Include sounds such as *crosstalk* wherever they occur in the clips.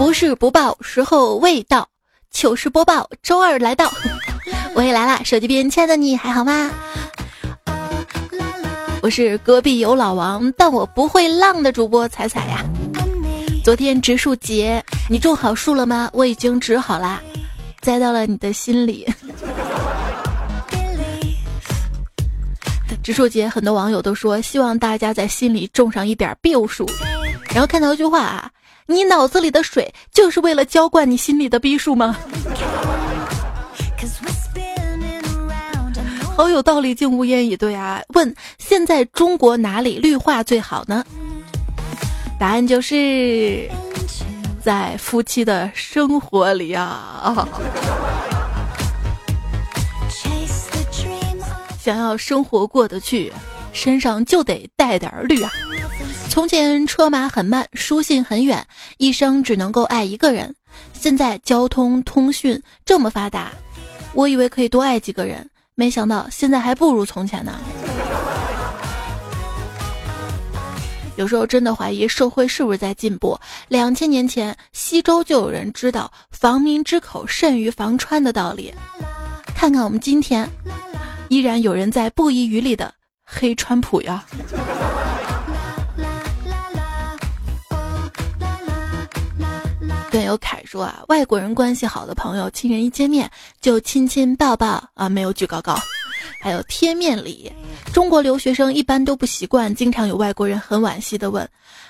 不是不报，时候未到。糗事播报，周二来到，*laughs* 我也来啦！手机边亲爱的你还好吗？我是隔壁有老王，但我不会浪的主播彩彩呀。昨天植树节，你种好树了吗？我已经植好啦，栽到了你的心里。*laughs* 植树节，很多网友都说希望大家在心里种上一点病树。然后看到一句话啊，你脑子里的水就是为了浇灌你心里的逼数吗？*laughs* 好有道理，竟无言以对啊！问现在中国哪里绿化最好呢？答案就是在夫妻的生活里啊！*laughs* 想要生活过得去，身上就得带点绿啊！从前车马很慢，书信很远，一生只能够爱一个人。现在交通通讯这么发达，我以为可以多爱几个人，没想到现在还不如从前呢。有时候真的怀疑社会是不是在进步。两千年前，西周就有人知道“防民之口，甚于防川”的道理。看看我们今天，依然有人在不遗余力的黑川普呀。段友凯说啊，外国人关系好的朋友，亲人一见面就亲亲抱抱啊，没有举高高。*laughs* 还有贴面礼，中国留学生一般都不习惯，经常有外国人很惋惜的问：“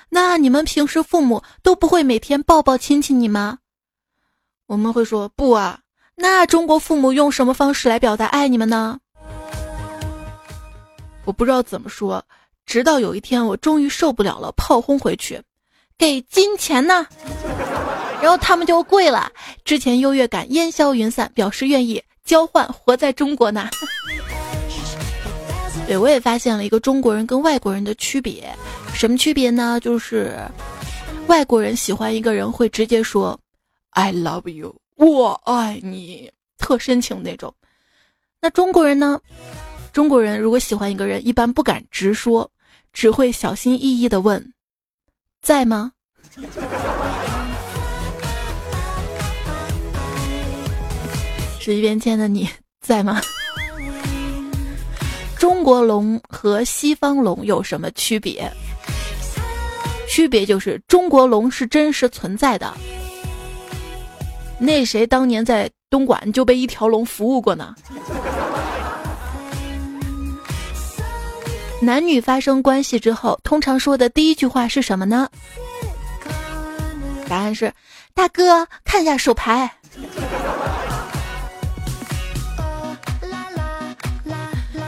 那你们平时父母都不会每天抱抱亲亲你吗？”我们会说不啊。那中国父母用什么方式来表达爱你们呢？我不知道怎么说，直到有一天我终于受不了了，炮轰回去，给金钱呢，然后他们就跪了，之前优越感烟消云散，表示愿意交换活在中国呢。*laughs* 对，我也发现了一个中国人跟外国人的区别，什么区别呢？就是外国人喜欢一个人会直接说 “I love you”，我爱你，特深情那种。那中国人呢？中国人如果喜欢一个人，一般不敢直说，只会小心翼翼的问：“在吗？”十一边签的你在吗？中国龙和西方龙有什么区别？区别就是中国龙是真实存在的。那谁当年在东莞就被一条龙服务过呢？男女发生关系之后，通常说的第一句话是什么呢？答案是：大哥，看一下手牌。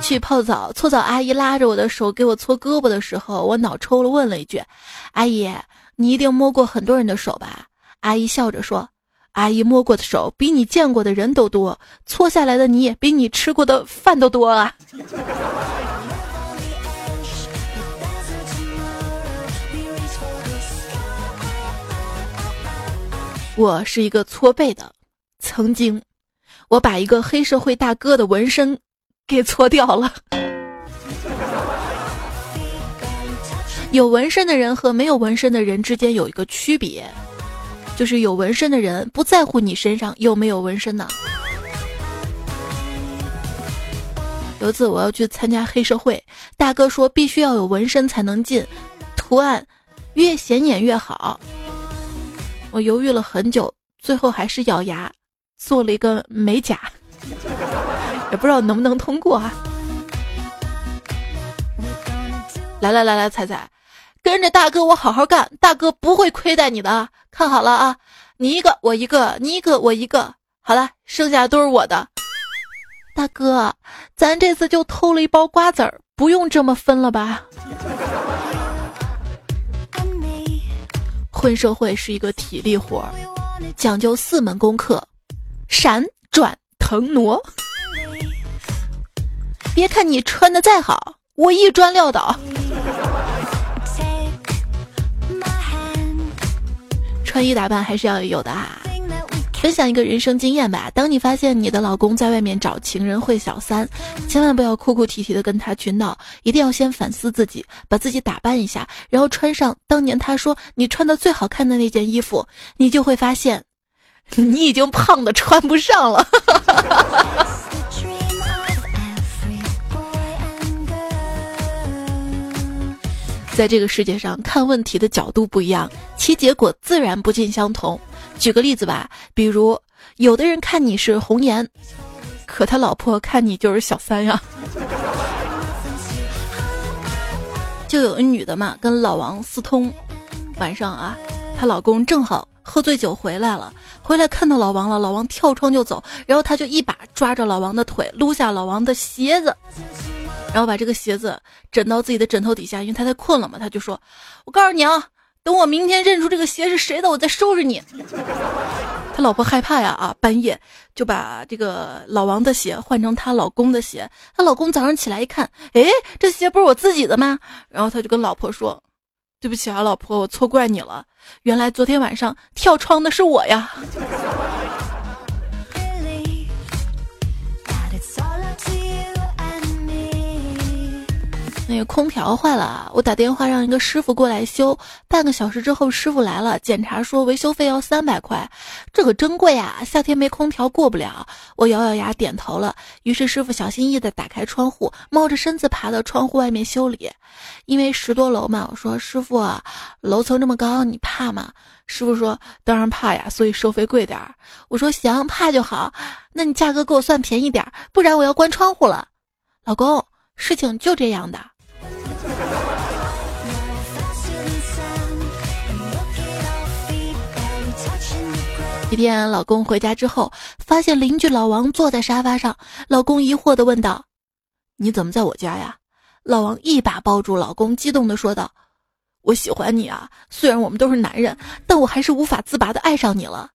去泡澡，搓澡阿姨拉着我的手给我搓胳膊的时候，我脑抽了，问了一句：“阿姨，你一定摸过很多人的手吧？”阿姨笑着说：“阿姨摸过的手比你见过的人都多，搓下来的泥比你吃过的饭都多啊。”我是一个搓背的，曾经，我把一个黑社会大哥的纹身。给搓掉了。有纹身的人和没有纹身的人之间有一个区别，就是有纹身的人不在乎你身上有没有纹身呢。有次我要去参加黑社会，大哥说必须要有纹身才能进，图案越显眼越好。我犹豫了很久，最后还是咬牙做了一个美甲。也不知道能不能通过啊！来来来来，彩彩，跟着大哥我好好干，大哥不会亏待你的。看好了啊，你一个我一个，你一个我一个，好了，剩下都是我的。大哥，咱这次就偷了一包瓜子儿，不用这么分了吧？混社会是一个体力活，讲究四门功课：闪、转、腾、挪。别看你穿的再好，我一砖撂倒。穿衣打扮还是要有的啊。分享一个人生经验吧。当你发现你的老公在外面找情人会小三，千万不要哭哭啼啼的跟他去闹，一定要先反思自己，把自己打扮一下，然后穿上当年他说你穿的最好看的那件衣服，你就会发现，你已经胖的穿不上了。*laughs* 在这个世界上看问题的角度不一样，其结果自然不尽相同。举个例子吧，比如有的人看你是红颜，可他老婆看你就是小三呀。*laughs* 就有一女的嘛，跟老王私通，晚上啊，她老公正好喝醉酒回来了，回来看到老王了，老王跳窗就走，然后她就一把抓着老王的腿，撸下老王的鞋子。然后把这个鞋子枕到自己的枕头底下，因为他太困了嘛，他就说：“我告诉你啊，等我明天认出这个鞋是谁的，我再收拾你。*laughs* ”他老婆害怕呀啊，半夜就把这个老王的鞋换成她老公的鞋。她老公早上起来一看，哎，这鞋不是我自己的吗？然后他就跟老婆说：“对不起啊，老婆，我错怪你了。原来昨天晚上跳窗的是我呀。” *laughs* 那个空调坏了，我打电话让一个师傅过来修。半个小时之后，师傅来了，检查说维修费要三百块，这可真贵啊！夏天没空调过不了。我咬咬牙点头了。于是师傅小心翼翼地打开窗户，猫着身子爬到窗户外面修理。因为十多楼嘛，我说师傅，楼层这么高，你怕吗？师傅说当然怕呀，所以收费贵点儿。我说行，怕就好。那你价格给我算便宜点，不然我要关窗户了。老公，事情就这样的。一天，老公回家之后，发现邻居老王坐在沙发上。老公疑惑的问道：“你怎么在我家呀？”老王一把抱住老公，激动的说道：“我喜欢你啊！虽然我们都是男人，但我还是无法自拔的爱上你了。”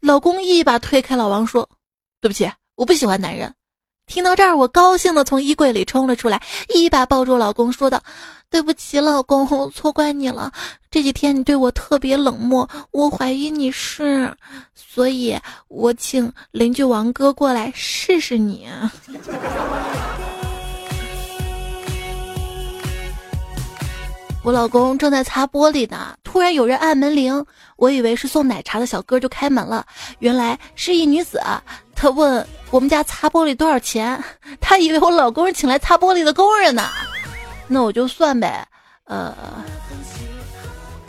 老公一把推开老王，说：“对不起，我不喜欢男人。”听到这儿，我高兴的从衣柜里冲了出来，一把抱住老公，说道：“对不起，老公，我错怪你了。”这几天你对我特别冷漠，我怀疑你是，所以我请邻居王哥过来试试你。*laughs* 我老公正在擦玻璃呢，突然有人按门铃，我以为是送奶茶的小哥，就开门了，原来是一女子。她问我们家擦玻璃多少钱，*laughs* 她以为我老公是请来擦玻璃的工人呢，那我就算呗，呃。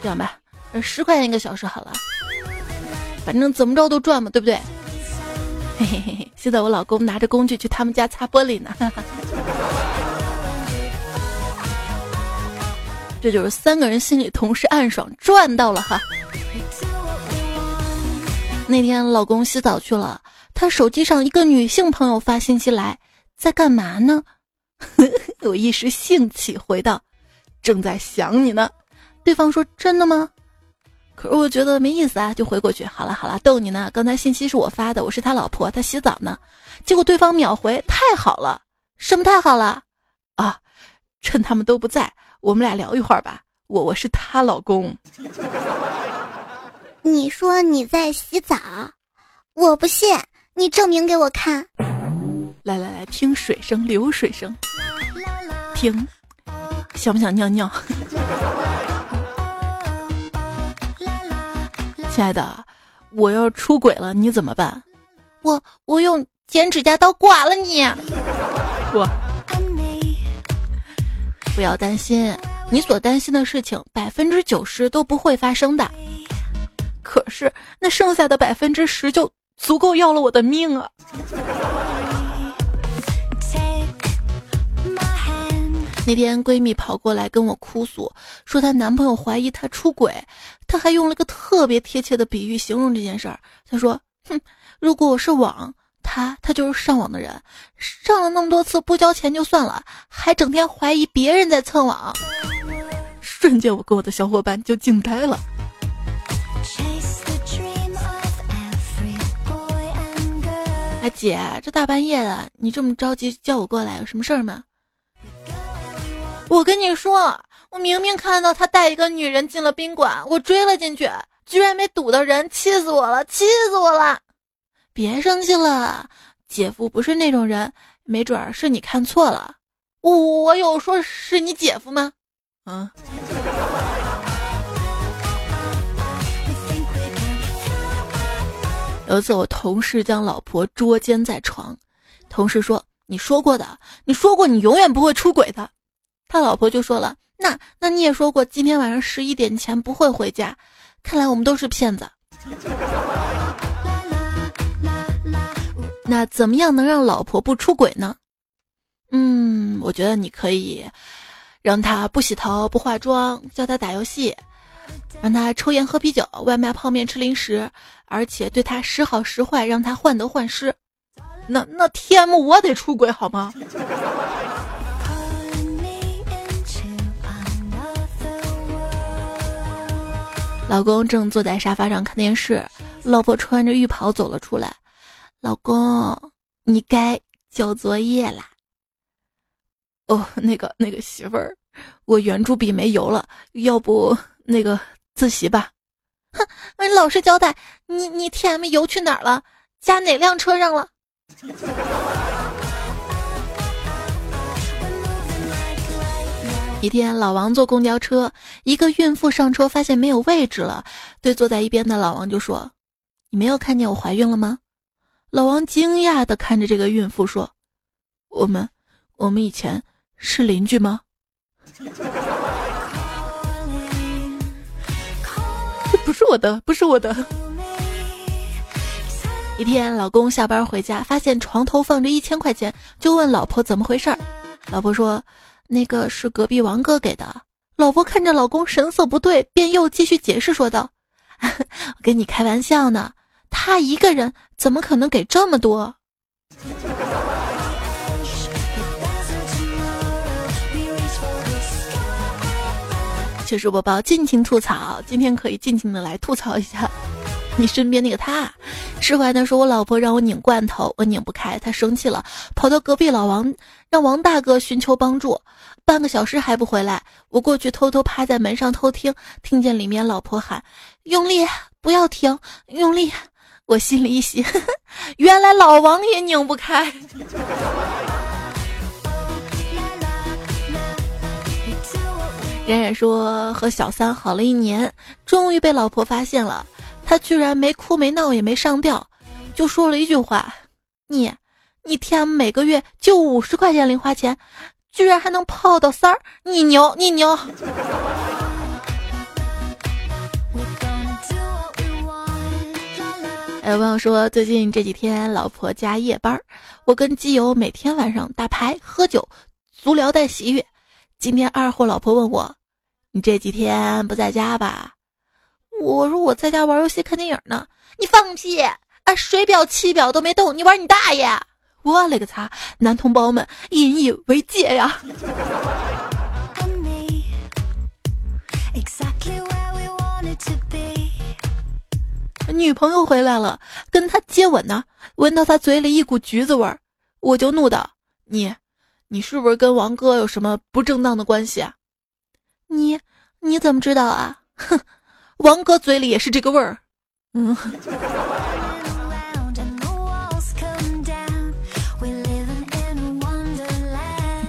这样吧，十块钱一个小时好了，反正怎么着都赚嘛，对不对？嘿 *laughs* 嘿嘿嘿，现在我老公拿着工具去他们家擦玻璃呢。*laughs* 这就是三个人心里同时暗爽，赚到了哈。那天老公洗澡去了，他手机上一个女性朋友发信息来，在干嘛呢？*laughs* 我一时兴起回道：“正在想你呢。”对方说：“真的吗？”可是我觉得没意思啊，就回过去。好了好了，逗你呢。刚才信息是我发的，我是他老婆，他洗澡呢。结果对方秒回：“太好了，什么太好了？啊，趁他们都不在，我们俩聊一会儿吧。我我是他老公。你说你在洗澡，我不信，你证明给我看。来来来，听水声，流水声，听，想不想尿尿？”亲爱的，我要出轨了，你怎么办？我我用剪指甲刀刮了你。我不要担心，你所担心的事情百分之九十都不会发生的。可是那剩下的百分之十就足够要了我的命啊！那天闺蜜跑过来跟我哭诉，说她男朋友怀疑她出轨，她还用了个特别贴切的比喻形容这件事儿。她说：“哼，如果我是网，他他就是上网的人，上了那么多次不交钱就算了，还整天怀疑别人在蹭网。”瞬间，我跟我的小伙伴就惊呆了。哎，姐，这大半夜的，你这么着急叫我过来，有什么事儿吗？我跟你说，我明明看到他带一个女人进了宾馆，我追了进去，居然没堵到人，气死我了，气死我了！别生气了，姐夫不是那种人，没准儿是你看错了。我我有说是你姐夫吗？嗯。有一次，我同事将老婆捉奸在床，同事说：“你说过的，你说过你永远不会出轨的。”他老婆就说了：“那那你也说过今天晚上十一点前不会回家，看来我们都是骗子。”那怎么样能让老婆不出轨呢？嗯，我觉得你可以让他不洗头、不化妆，教他打游戏，让他抽烟喝啤酒、外卖泡面吃零食，而且对他时好时坏，让他患得患失。那那 T M 我得出轨好吗？老公正坐在沙发上看电视，老婆穿着浴袍走了出来。老公，你该交作业啦。哦，那个那个媳妇儿，我圆珠笔没油了，要不那个自习吧？哼，老实交代，你你 T M 油去哪儿了？加哪辆车上了？一天，老王坐公交车，一个孕妇上车发现没有位置了，对坐在一边的老王就说：“你没有看见我怀孕了吗？”老王惊讶的看着这个孕妇说：“我们，我们以前。”是邻居吗？*laughs* 不是我的，不是我的。一天，老公下班回家，发现床头放着一千块钱，就问老婆怎么回事儿。老婆说：“那个是隔壁王哥给的。”老婆看着老公神色不对，便又继续解释说道：“ *laughs* 我跟你开玩笑呢，他一个人怎么可能给这么多？”糗事播报，尽情吐槽。今天可以尽情的来吐槽一下你身边那个他。释怀的说，我老婆让我拧罐头，我拧不开，她生气了，跑到隔壁老王，让王大哥寻求帮助。半个小时还不回来，我过去偷偷趴在门上偷听，听见里面老婆喊：“用力，不要停，用力。”我心里一喜，*laughs* 原来老王也拧不开。*laughs* 冉冉说和小三好了一年，终于被老婆发现了。他居然没哭没闹也没上吊，就说了一句话：“你，你天每个月就五十块钱零花钱，居然还能泡到三儿，你牛你牛。”还有朋友说，最近这几天老婆加夜班，我跟基友每天晚上打牌喝酒，足疗带洗浴。今天二货老婆问我：“你这几天不在家吧？”我说：“我在家玩游戏看电影呢。”你放屁！啊，水表气表都没动，你玩你大爷！我勒个擦！男同胞们，引以为戒呀！女朋友回来了，跟他接吻呢，闻到他嘴里一股橘子味儿，我就怒道：“你。”你是不是跟王哥有什么不正当的关系啊？你你怎么知道啊？哼，王哥嘴里也是这个味儿。嗯，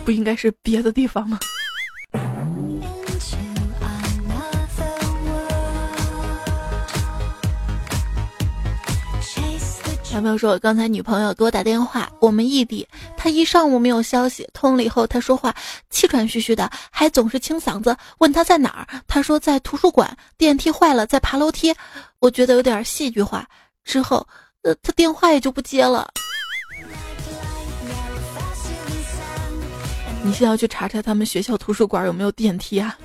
不应该是别的地方吗？男朋友说：“我刚才女朋友给我打电话，我们异地，她一上午没有消息。通了以后，她说话气喘吁吁的，还总是清嗓子。问她在哪儿，她说在图书馆，电梯坏了，在爬楼梯。我觉得有点戏剧化。之后，呃，她电话也就不接了。你现在要去查查他们学校图书馆有没有电梯啊？”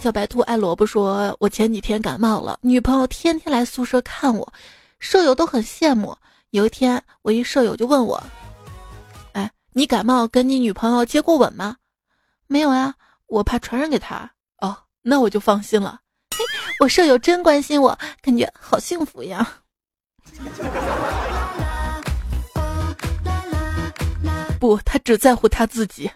小白兔爱萝卜说：“我前几天感冒了，女朋友天天来宿舍看我。”舍友都很羡慕。有一天，我一舍友就问我：“哎，你感冒跟你女朋友接过吻吗？”“没有啊，我怕传染给她。”“哦，那我就放心了。”“嘿，我舍友真关心我，感觉好幸福呀。”不，他只在乎他自己。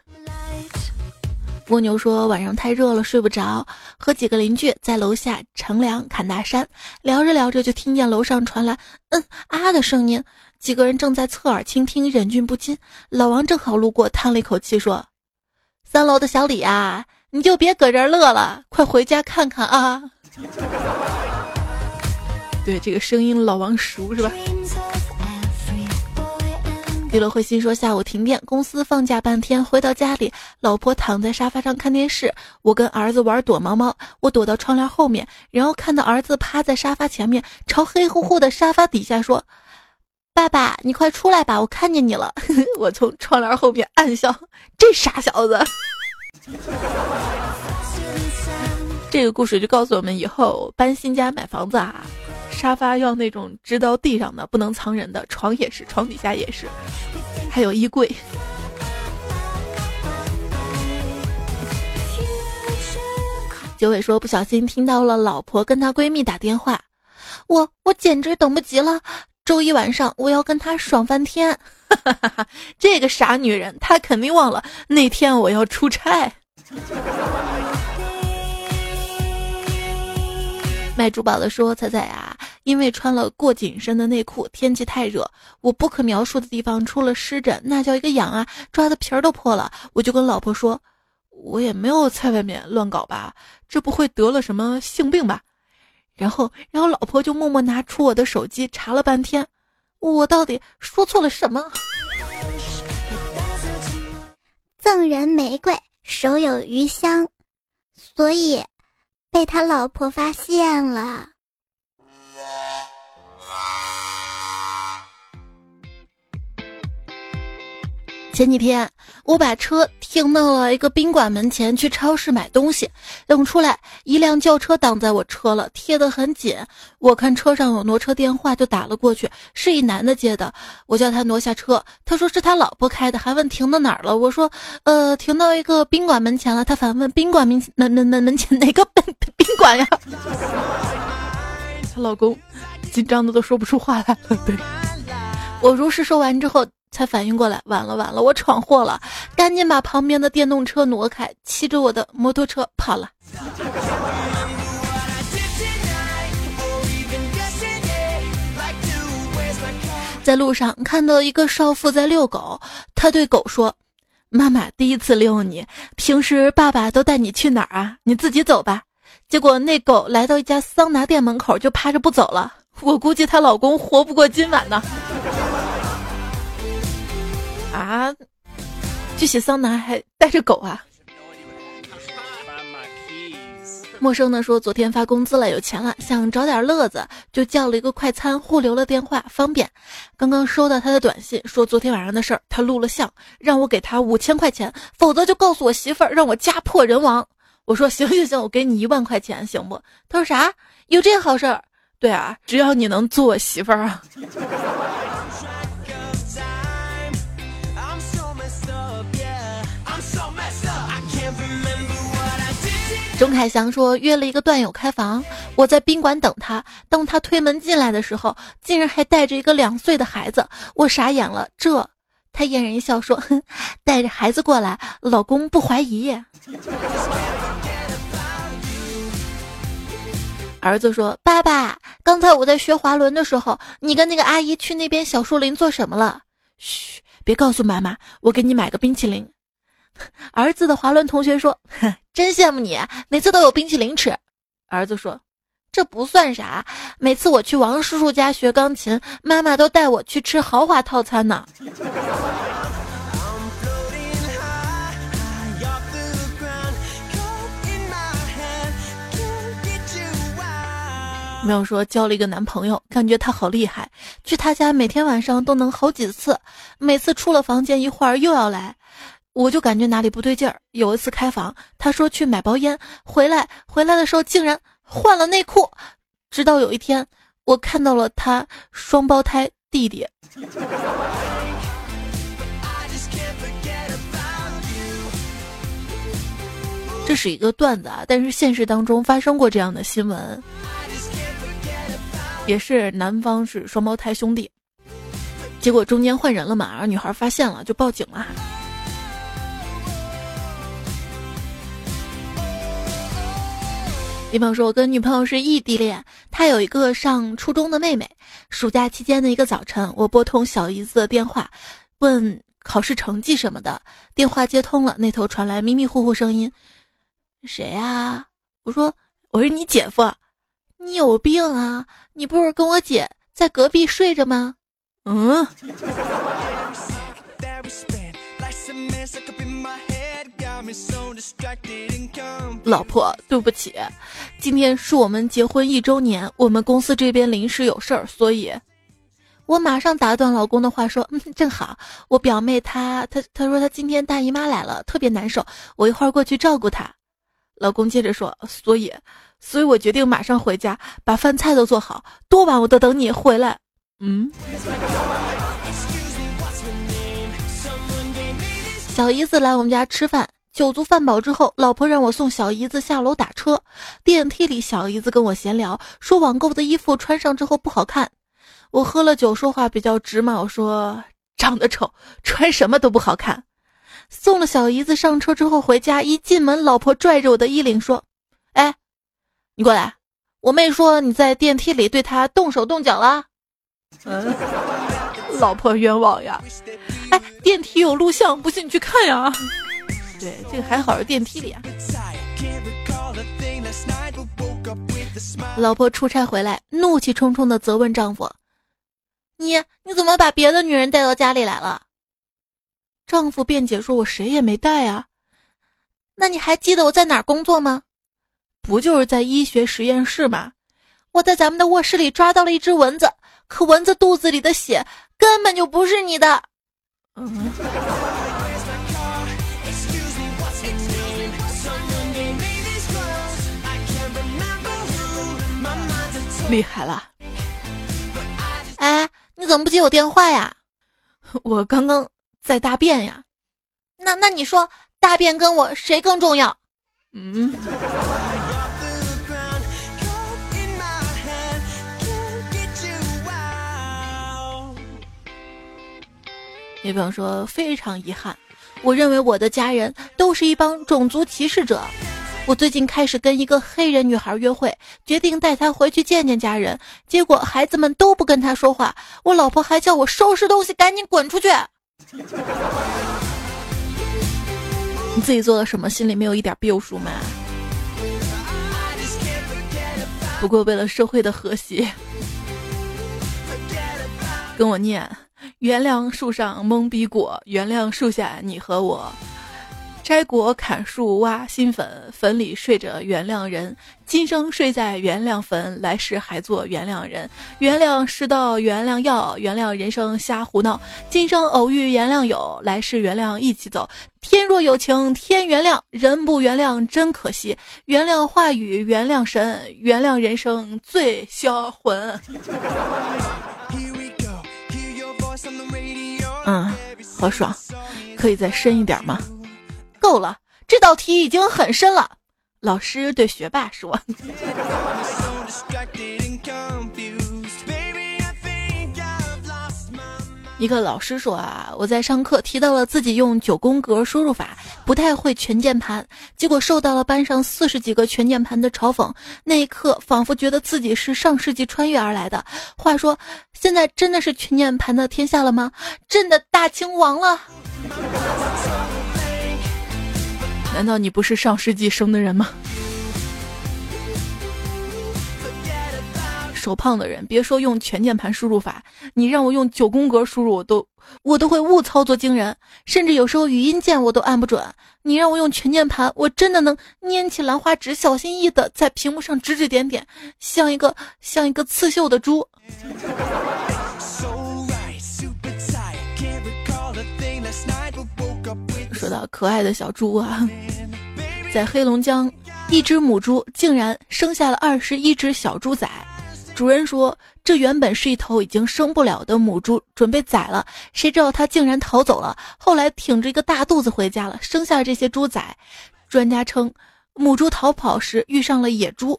蜗牛说晚上太热了睡不着，和几个邻居在楼下乘凉侃大山，聊着聊着就听见楼上传来嗯啊的声音，几个人正在侧耳倾听，忍俊不禁。老王正好路过，叹了一口气说：“三楼的小李啊，你就别搁这儿乐了，快回家看看啊。*laughs* ”对这个声音，老王熟是吧？娱乐会心说下午停电，公司放假半天，回到家里，老婆躺在沙发上看电视，我跟儿子玩躲猫猫，我躲到窗帘后面，然后看到儿子趴在沙发前面，朝黑乎乎的沙发底下说：“爸爸，你快出来吧，我看见你了。*laughs* ”我从窗帘后面暗笑，这傻小子。*laughs* 这个故事就告诉我们，以后搬新家买房子啊。沙发要那种直到地上的，不能藏人的；床也是，床底下也是，还有衣柜。九尾说不小心听到了老婆跟她闺蜜打电话，我我简直等不及了，周一晚上我要跟她爽翻天。*laughs* 这个傻女人，她肯定忘了那天我要出差。卖珠宝的说：“彩彩啊，因为穿了过紧身的内裤，天气太热，我不可描述的地方出了湿疹，那叫一个痒啊，抓的皮儿都破了。我就跟老婆说，我也没有在外面乱搞吧，这不会得了什么性病吧？然后，然后老婆就默默拿出我的手机查了半天，我到底说错了什么？赠人玫瑰，手有余香，所以。”被他老婆发现了。前几天我把车停到了一个宾馆门前，去超市买东西。等出来，一辆轿车挡在我车了，贴得很紧。我看车上有挪车电话，就打了过去，是一男的接的。我叫他挪下车，他说是他老婆开的，还问停到哪儿了。我说，呃，停到一个宾馆门前了。他反问宾馆门门门门门前哪个宾宾馆呀？她 *laughs* 老公紧张的都说不出话来了。对我如实说完之后。才反应过来，完了完了，我闯祸了！赶紧把旁边的电动车挪开，骑着我的摩托车跑了。在路上看到一个少妇在遛狗，他对狗说：“妈妈第一次遛你，平时爸爸都带你去哪儿啊？你自己走吧。”结果那狗来到一家桑拿店门口就趴着不走了，我估计她老公活不过今晚呢。啊！去洗桑拿还带着狗啊！陌生的说，昨天发工资了，有钱了，想找点乐子，就叫了一个快餐，互留了电话，方便。刚刚收到他的短信，说昨天晚上的事儿，他录了像，让我给他五千块钱，否则就告诉我媳妇儿，让我家破人亡。我说行行行，我给你一万块钱，行不？他说啥？有这好事儿？对啊，只要你能做我媳妇儿啊。钟凯翔说约了一个段友开房，我在宾馆等他。当他推门进来的时候，竟然还带着一个两岁的孩子，我傻眼了。这，他嫣然一笑说：“哼，带着孩子过来，老公不怀疑。”儿子说：“爸爸，刚才我在学滑轮的时候，你跟那个阿姨去那边小树林做什么了？”嘘，别告诉妈妈，我给你买个冰淇淋。*laughs* 儿子的滑轮同学说：“真羡慕你，每次都有冰淇淋吃。”儿子说：“这不算啥，每次我去王叔叔家学钢琴，妈妈都带我去吃豪华套餐呢。”没有说交了一个男朋友，感觉他好厉害，去他家每天晚上都能好几次，每次出了房间一会儿又要来。我就感觉哪里不对劲儿。有一次开房，他说去买包烟，回来回来的时候竟然换了内裤。直到有一天，我看到了他双胞胎弟弟。这是一个段子啊，但是现实当中发生过这样的新闻，也是男方是双胞胎兄弟，结果中间换人了嘛，然后女孩发现了就报警了。比方说，我跟女朋友是异地恋，她有一个上初中的妹妹。暑假期间的一个早晨，我拨通小姨子的电话，问考试成绩什么的。电话接通了，那头传来迷迷糊糊声音：“谁呀？”我说：“我是你姐夫。”你有病啊！你不是跟我姐在隔壁睡着吗？嗯。老婆，对不起，今天是我们结婚一周年，我们公司这边临时有事儿，所以，我马上打断老公的话说：“ *laughs* 嗯，正好，我表妹她她她说她今天大姨妈来了，特别难受，我一会儿过去照顾她。”老公接着说：“所以，所以我决定马上回家，把饭菜都做好，多晚我都等你回来。”嗯。小姨子来我们家吃饭。酒足饭饱之后，老婆让我送小姨子下楼打车。电梯里，小姨子跟我闲聊，说网购的衣服穿上之后不好看。我喝了酒，说话比较直嘛，我说长得丑，穿什么都不好看。送了小姨子上车之后回家，一进门，老婆拽着我的衣领说：“哎，你过来，我妹说你在电梯里对她动手动脚了。”嗯，*laughs* 老婆冤枉呀！哎，电梯有录像，不信你去看呀。对，这个还好是电梯里啊。老婆出差回来，怒气冲冲的责问丈夫：“你你怎么把别的女人带到家里来了？”丈夫辩解说：“我谁也没带啊。”那你还记得我在哪儿工作吗？不就是在医学实验室吗？我在咱们的卧室里抓到了一只蚊子，可蚊子肚子里的血根本就不是你的。嗯。厉害了！哎，你怎么不接我电话呀？我刚刚在大便呀。那那你说，大便跟我谁更重要？嗯。比方说，非常遗憾，我认为我的家人都是一帮种族歧视者。我最近开始跟一个黑人女孩约会，决定带她回去见见家人。结果孩子们都不跟她说话，我老婆还叫我收拾东西，赶紧滚出去。你自己做了什么？心里没有一点逼数吗？不过为了社会的和谐，跟我念：原谅树上懵逼果，原谅树下你和我。摘果砍树挖新坟，坟里睡着原谅人。今生睡在原谅坟，来世还做原谅人。原谅世道，原谅药，原谅人生瞎胡闹。今生偶遇原谅友，来世原谅一起走。天若有情天原谅，人不原谅真可惜。原谅话语，原谅神，原谅人生最销魂。嗯，好爽，可以再深一点吗？够了，这道题已经很深了。老师对学霸说：“一个老师说啊，我在上课提到了自己用九宫格输入法，不太会全键盘，结果受到了班上四十几个全键盘的嘲讽。那一刻，仿佛觉得自己是上世纪穿越而来的。话说，现在真的是全键盘的天下了吗？真的大清亡了？”难道你不是上世纪生的人吗？手胖的人，别说用全键盘输入法，你让我用九宫格输入，我都我都会误操作惊人，甚至有时候语音键我都按不准。你让我用全键盘，我真的能拈起兰花指，小心翼翼的在屏幕上指指点点，像一个像一个刺绣的猪。说到可爱的小猪啊，在黑龙江，一只母猪竟然生下了二十一只小猪仔。主人说，这原本是一头已经生不了的母猪，准备宰了，谁知道它竟然逃走了。后来挺着一个大肚子回家了，生下了这些猪仔。专家称，母猪逃跑时遇上了野猪。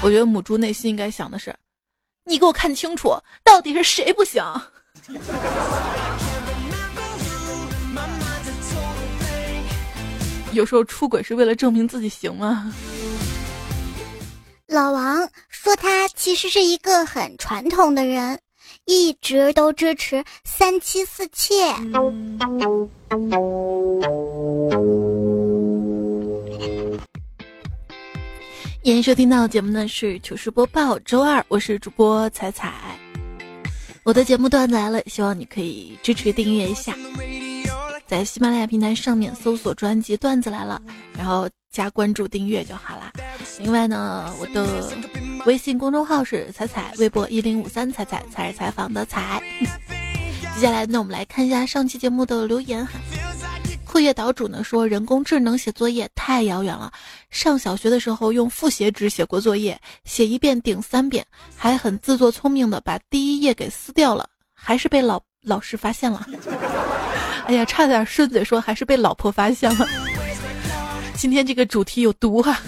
我觉得母猪内心应该想的是：你给我看清楚，到底是谁不行？有时候出轨是为了证明自己行吗？老王说他其实是一个很传统的人，一直都支持三妻四妾。欢迎收听到节目呢是糗事播报周二，我是主播彩彩。我的节目段子来了，希望你可以支持订阅一下，在喜马拉雅平台上面搜索专辑《段子来了》，然后加关注订阅就好啦。另外呢，我的微信公众号是彩彩，微博一零五三彩彩，才是采访的彩。接下来呢，我们来看一下上期节目的留言哈。课业岛主呢说，人工智能写作业太遥远了。上小学的时候用复写纸写过作业，写一遍顶三遍，还很自作聪明的把第一页给撕掉了，还是被老老师发现了。哎呀，差点顺嘴说还是被老婆发现了。今天这个主题有毒啊！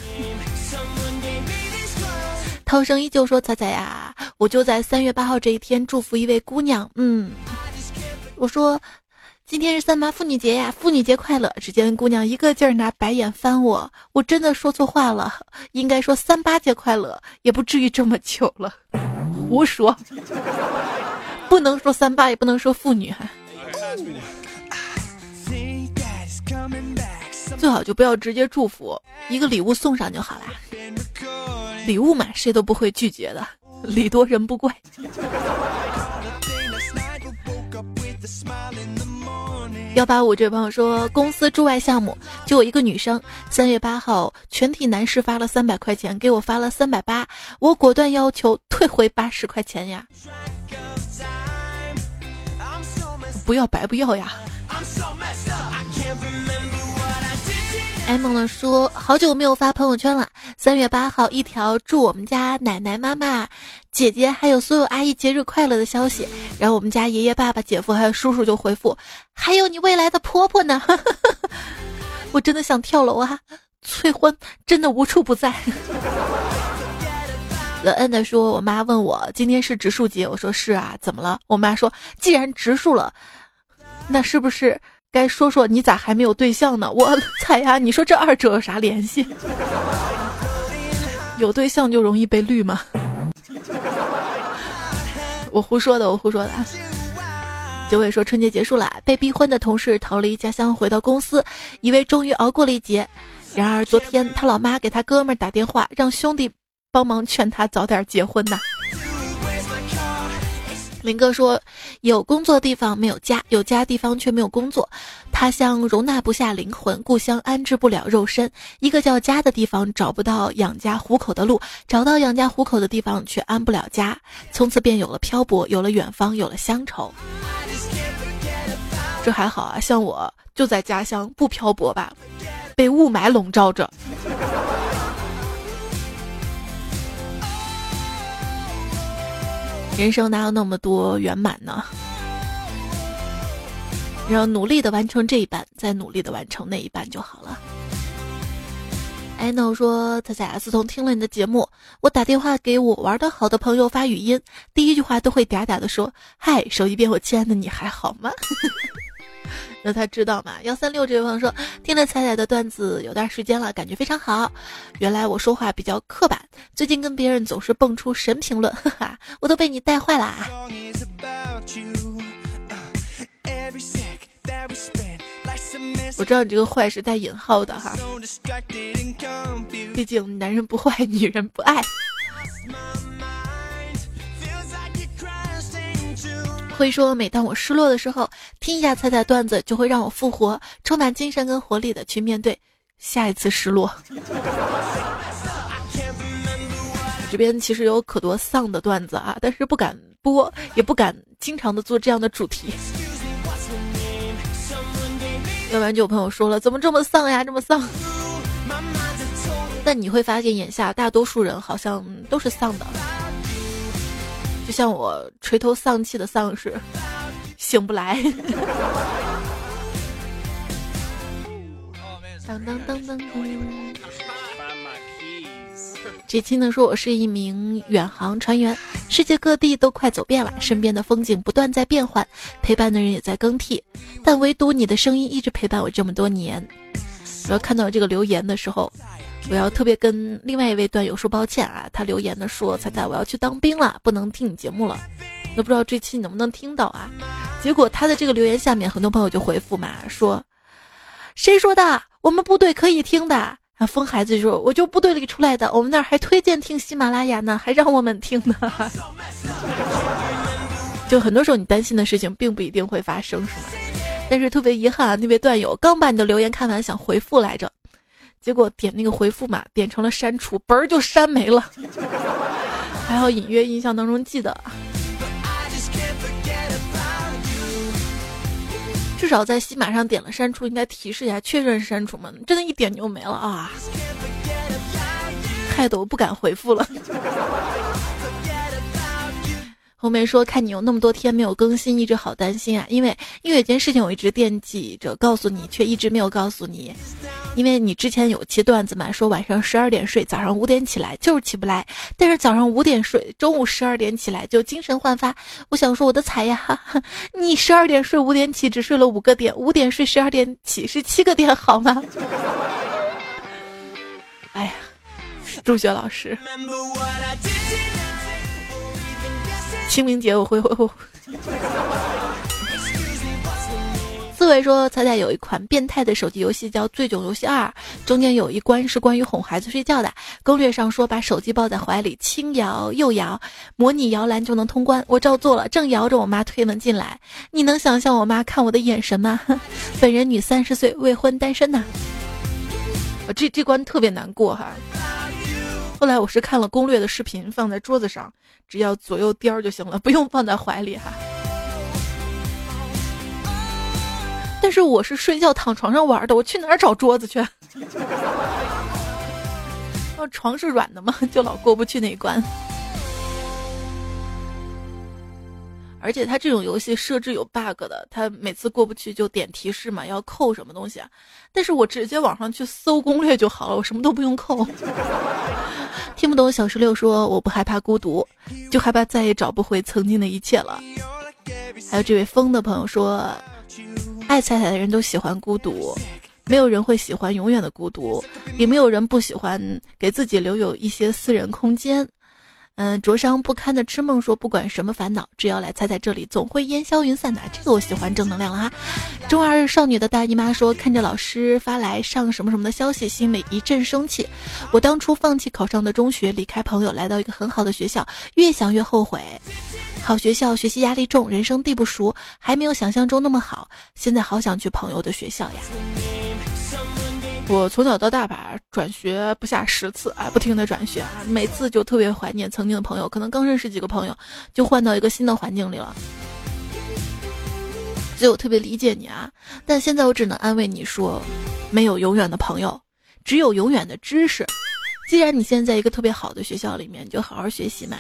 涛声依旧说：“彩彩呀，我就在三月八号这一天祝福一位姑娘。”嗯，我说。今天是三八妇女节呀，妇女节快乐！只见姑娘一个劲儿拿白眼翻我，我真的说错话了，应该说三八节快乐，也不至于这么糗了。胡说，不能说三八，也不能说妇女，最好就不要直接祝福，一个礼物送上就好啦。礼物嘛，谁都不会拒绝的，礼多人不怪。幺八五这位朋友说，公司驻外项目就我一个女生，三月八号全体男士发了三百块钱，给我发了三百八，我果断要求退回八十块钱呀！不要白不要呀！艾梦呢说，好久没有发朋友圈了，三月八号一条祝我们家奶奶妈妈。姐姐还有所有阿姨节日快乐的消息，然后我们家爷爷、爸爸、姐夫还有叔叔就回复，还有你未来的婆婆呢。*laughs* 我真的想跳楼啊！催婚真的无处不在。乐恩的说，我妈问我今天是植树节，我说是啊，怎么了？我妈说，既然植树了，那是不是该说说你咋还没有对象呢？我猜呀，你说这二者有啥联系？有对象就容易被绿吗？我胡说的，我胡说的。九尾说春节结束了，被逼婚的同事逃离家乡回到公司，以为终于熬过了一劫。然而昨天他老妈给他哥们打电话，让兄弟帮忙劝他早点结婚呐。林哥说：“有工作地方没有家，有家地方却没有工作。他乡容纳不下灵魂，故乡安置不了肉身。一个叫家的地方找不到养家糊口的路，找到养家糊口的地方却安不了家。从此便有了漂泊，有了远方，有了乡愁。这还好啊，像我就在家乡，不漂泊吧，被雾霾笼罩着。”人生哪有那么多圆满呢？然后努力的完成这一半，再努力的完成那一半就好了。哎，那我说他在自从听了你的节目，我打电话给我玩的好的朋友发语音，第一句话都会嗲嗲的说：“嗨，手机边，我亲爱的你还好吗？” *laughs* 那他知道吗？幺三六这位朋友说，听了彩彩的段子有段时间了，感觉非常好。原来我说话比较刻板，最近跟别人总是蹦出神评论，哈哈，我都被你带坏啦。我知道你这个坏是带引号的哈，毕竟男人不坏，女人不爱。会说，每当我失落的时候，听一下彩彩段子，就会让我复活，充满精神跟活力的去面对下一次失落。*laughs* 这边其实有可多丧的段子啊，但是不敢播，也不敢经常的做这样的主题，要不然就有朋友说了，怎么这么丧呀，这么丧？但你会发现，眼下大多数人好像都是丧的。就像我垂头丧气的丧尸，醒不来。当当当当当。这期呢说我是一名远航船员，世界各地都快走遍了，身边的风景不断在变换，陪伴的人也在更替，但唯独你的声音一直陪伴我这么多年。然后看到这个留言的时候，我要特别跟另外一位段友说抱歉啊，他留言的说：“彩彩，我要去当兵了，不能听你节目了。”都不知道这期你能不能听到啊？结果他的这个留言下面，很多朋友就回复嘛，说：“谁说的？我们部队可以听的。”啊，疯孩子就说：“我就部队里出来的，我们那儿还推荐听喜马拉雅呢，还让我们听呢。”就很多时候你担心的事情，并不一定会发生，是吗？但是特别遗憾啊，那位段友刚把你的留言看完，想回复来着，结果点那个回复嘛，点成了删除，嘣儿就删没了。还好隐约印象当中记得，至少在西马上点了删除，应该提示一下确认删除嘛？真的一点就没了啊！害得我不敢回复了。红梅说：“看你有那么多天没有更新，一直好担心啊！因为因为有件事情我一直惦记着告诉你，却一直没有告诉你。因为你之前有期段子嘛，说晚上十二点睡，早上五点起来，就是起不来。但是早上五点睡，中午十二点起来就精神焕发。我想说我的彩呀，你十二点睡五点起，只睡了五个点，五点睡十二点起是七个点，好吗？*laughs* 哎呀，数学老师。”清明节我会 *laughs* 会会。四维说：“彩彩有一款变态的手机游戏叫《醉酒游戏二》，中间有一关是关于哄孩子睡觉的。攻略上说把手机抱在怀里，轻摇右摇，模拟摇篮就能通关。我照做了，正摇着，我妈推门进来。你能想象我妈看我的眼神吗？*laughs* 本人女，三十岁，未婚，单身呐。我这这关特别难过哈。后来我是看了攻略的视频，放在桌子上。”只要左右颠儿就行了，不用放在怀里哈。但是我是睡觉躺床上玩的，我去哪儿找桌子去？*laughs* 那，床是软的吗？就老过不去那一关。而且它这种游戏设置有 bug 的，它每次过不去就点提示嘛，要扣什么东西啊？但是我直接网上去搜攻略就好了，我什么都不用扣。*laughs* 听不懂小石榴说我不害怕孤独，就害怕再也找不回曾经的一切了。还有这位疯的朋友说，爱彩彩的人都喜欢孤独，没有人会喜欢永远的孤独，也没有人不喜欢给自己留有一些私人空间。嗯，灼伤不堪的痴梦说：“不管什么烦恼，只要来猜猜这里，总会烟消云散的。”这个我喜欢正能量了哈。中二少女的大姨妈说：“看着老师发来上什么什么的消息，心里一阵生气。我当初放弃考上的中学，离开朋友，来到一个很好的学校，越想越后悔。好学校，学习压力重，人生地不熟，还没有想象中那么好。现在好想去朋友的学校呀。”我从小到大吧，转学不下十次啊，不停的转学啊，每次就特别怀念曾经的朋友，可能刚认识几个朋友，就换到一个新的环境里了。所以我特别理解你啊，但现在我只能安慰你说，没有永远的朋友，只有永远的知识。既然你现在在一个特别好的学校里面，你就好好学习嘛。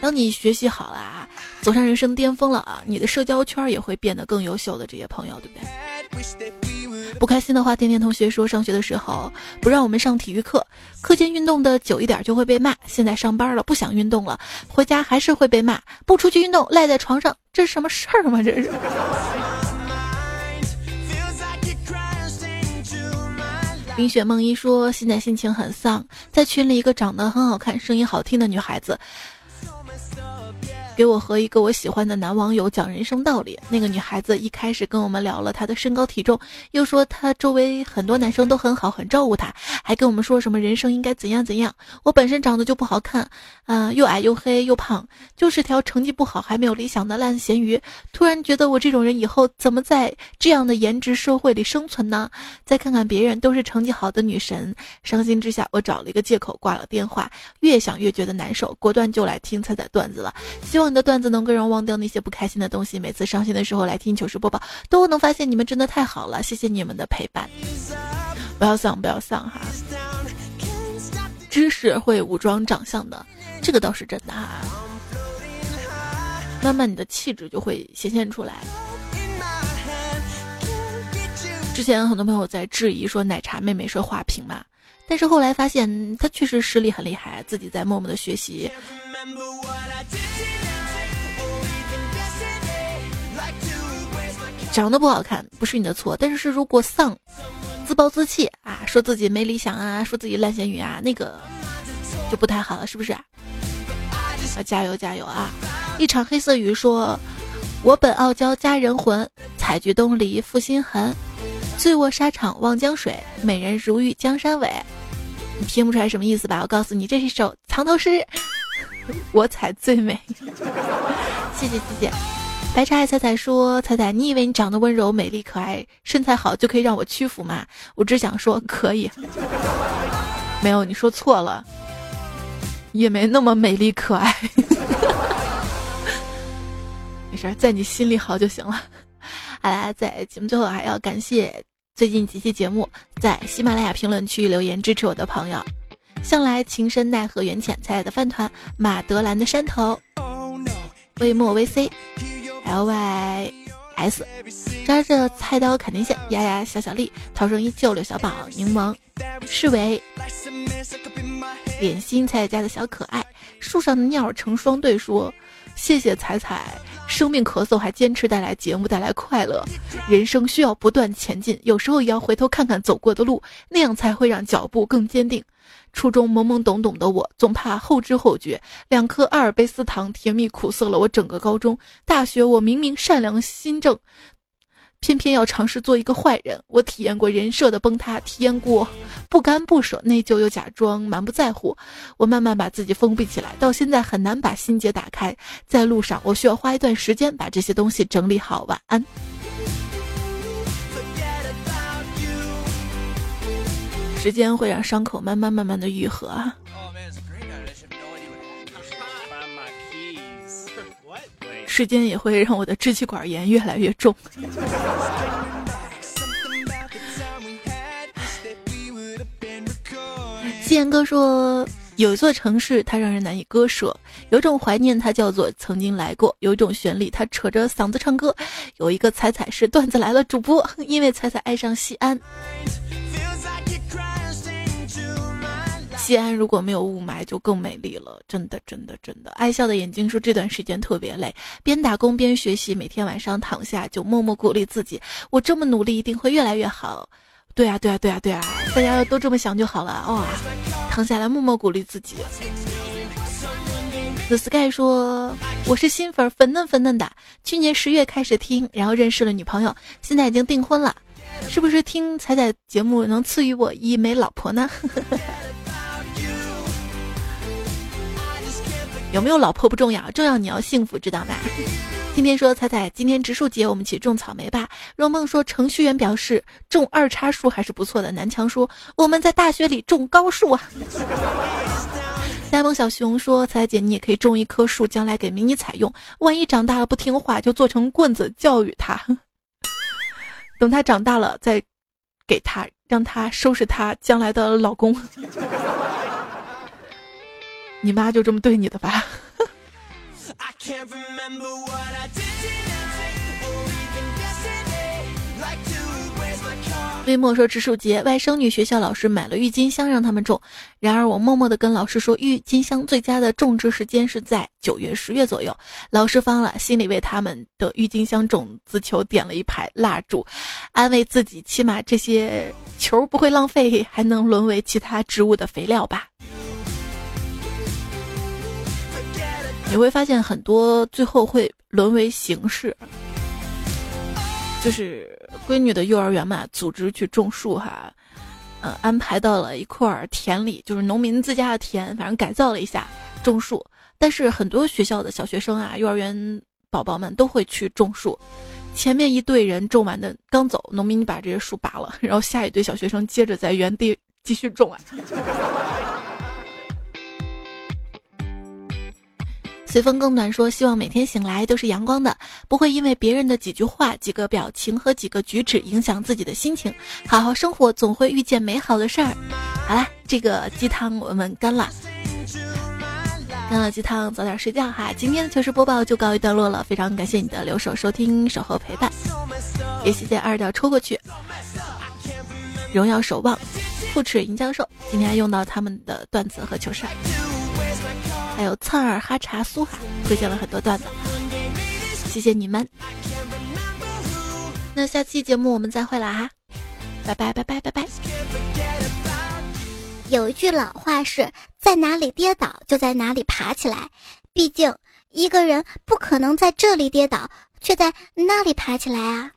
当你学习好了啊，走上人生巅峰了啊，你的社交圈也会变得更优秀的这些朋友，对不对？不开心的话，天天同学说上学的时候不让我们上体育课，课间运动的久一点就会被骂。现在上班了，不想运动了，回家还是会被骂。不出去运动，赖在床上，这是什么事儿吗？这是。冰雪梦一说现在心情很丧，在群里一个长得很好看、声音好听的女孩子。给我和一个我喜欢的男网友讲人生道理。那个女孩子一开始跟我们聊了她的身高体重，又说她周围很多男生都很好，很照顾她，还跟我们说什么人生应该怎样怎样。我本身长得就不好看，啊，又矮又黑又胖，就是条成绩不好还没有理想的烂咸鱼。突然觉得我这种人以后怎么在这样的颜值社会里生存呢？再看看别人都是成绩好的女神，伤心之下我找了一个借口挂了电话。越想越觉得难受，果断就来听彩彩段子了。希望。你的段子能够让忘掉那些不开心的东西。每次伤心的时候来听糗事播报，都能发现你们真的太好了。谢谢你们的陪伴，不要丧，不要丧哈。知识会武装长相的，这个倒是真的哈。慢慢你的气质就会显现出来。之前很多朋友在质疑说奶茶妹妹是花瓶嘛，但是后来发现她确实实力很厉害，自己在默默的学习。长得不好看不是你的错，但是如果丧，自暴自弃啊，说自己没理想啊，说自己烂咸鱼啊，那个就不太好了，是不是？啊加油加油啊！一场黑色雨说：“我本傲娇佳人魂，采菊东篱赋心痕。醉卧沙场望江水，美人如玉江山尾。”你听不出来什么意思吧？我告诉你，这是一首藏头诗。*laughs* 我采最美。谢 *laughs* 谢谢谢。白茶爱彩彩说：“彩彩，你以为你长得温柔、美丽、可爱、身材好就可以让我屈服吗？我只想说 *laughs* 可以。没有，你说错了。也没那么美丽可爱。*laughs* 没事，在你心里好就行了。好啦，在节目最后还要感谢最近几期节目在喜马拉雅评论区留言支持我的朋友：向来情深奈何缘浅，彩的饭团、马德兰的山头、微墨 VC。L Y S，抓着菜刀砍电线，丫丫小小丽，逃生依旧，刘小宝，柠檬，世伟，点心彩家的小可爱，树上的鸟成双对说：“谢谢彩彩，生病咳嗽还坚持带来节目，带来快乐。人生需要不断前进，有时候也要回头看看走过的路，那样才会让脚步更坚定。”初中懵懵懂懂的我，总怕后知后觉，两颗阿尔卑斯糖甜蜜苦涩了我整个高中。大学我明明善良心正，偏偏要尝试做一个坏人。我体验过人设的崩塌，体验过不甘不舍、内疚又假装蛮不在乎。我慢慢把自己封闭起来，到现在很难把心结打开。在路上，我需要花一段时间把这些东西整理好。晚安。时间会让伤口慢慢慢慢的愈合啊！时间也会让我的支气管炎越来越重。夕颜哥说，有一座城市，它让人难以割舍；有种怀念，它叫做曾经来过；有一种旋律，它扯着嗓子唱歌；有一个彩彩是段子来了主播，因为彩彩爱上西安。西安如果没有雾霾，就更美丽了。真的，真的，真的。爱笑的眼睛说这段时间特别累，边打工边学习，每天晚上躺下就默默鼓励自己：我这么努力，一定会越来越好。对啊，对啊，对啊，对啊！大家要都这么想就好了。哇，躺下来默默鼓励自己。The Sky 说：“我是新粉，粉嫩粉嫩的。去年十月开始听，然后认识了女朋友，现在已经订婚了。是不是听彩彩节目能赐予我一枚老婆呢？” *laughs* 有没有老婆不重要，重要你要幸福，知道吗？今天说彩彩，今天植树节，我们一起种草莓吧。若梦说程序员表示种二叉树还是不错的。南墙说我们在大学里种高树啊。呆萌小熊说彩彩姐，你也可以种一棵树，将来给迷你采用。万一长大了不听话，就做成棍子教育他。等他长大了再给他，让他收拾他将来的老公。你妈就这么对你的吧？*laughs* 微末说植树节，外甥女学校老师买了郁金香让他们种，然而我默默的跟老师说，郁金香最佳的种植时间是在九月、十月左右。老师方了，心里为他们的郁金香种子球点了一排蜡烛，安慰自己，起码这些球不会浪费，还能沦为其他植物的肥料吧。你会发现很多最后会沦为形式，就是闺女的幼儿园嘛，组织去种树哈，呃，安排到了一块田里，就是农民自家的田，反正改造了一下种树。但是很多学校的小学生啊，幼儿园宝宝们都会去种树。前面一队人种完的刚走，农民把这些树拔了，然后下一队小学生接着在原地继续种啊。随风更暖说：“希望每天醒来都是阳光的，不会因为别人的几句话、几个表情和几个举止影响自己的心情。好好生活，总会遇见美好的事儿。”好啦，这个鸡汤我们干了，干了鸡汤，早点睡觉哈。今天的糗事播报就告一段落了，非常感谢你的留守收听、守候陪伴，也谢谢二调抽过去，荣耀守望，富齿银教授，今天用到他们的段子和糗事。还有侧耳哈查苏哈推荐了很多段子，谢谢你们。那下期节目我们再会了哈。拜拜拜拜拜拜。有一句老话是在哪里跌倒就在哪里爬起来，毕竟一个人不可能在这里跌倒却在那里爬起来啊。